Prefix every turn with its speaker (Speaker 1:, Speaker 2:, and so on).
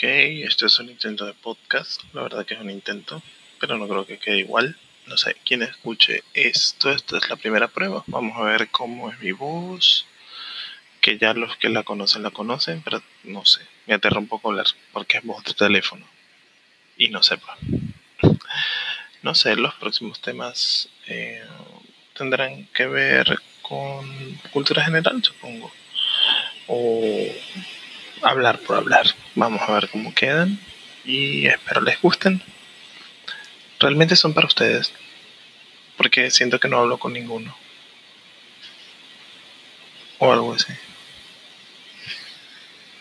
Speaker 1: Ok, este es un intento de podcast. La verdad que es un intento, pero no creo que quede igual. No sé, quién escuche esto, esta es la primera prueba. Vamos a ver cómo es mi voz. Que ya los que la conocen la conocen, pero no sé. Me aterra un poco hablar porque es voz de teléfono. Y no sepa. No sé, los próximos temas eh, tendrán que ver con cultura general, supongo. Hablar por hablar. Vamos a ver cómo quedan y espero les gusten. Realmente son para ustedes, porque siento que no hablo con ninguno. O algo así.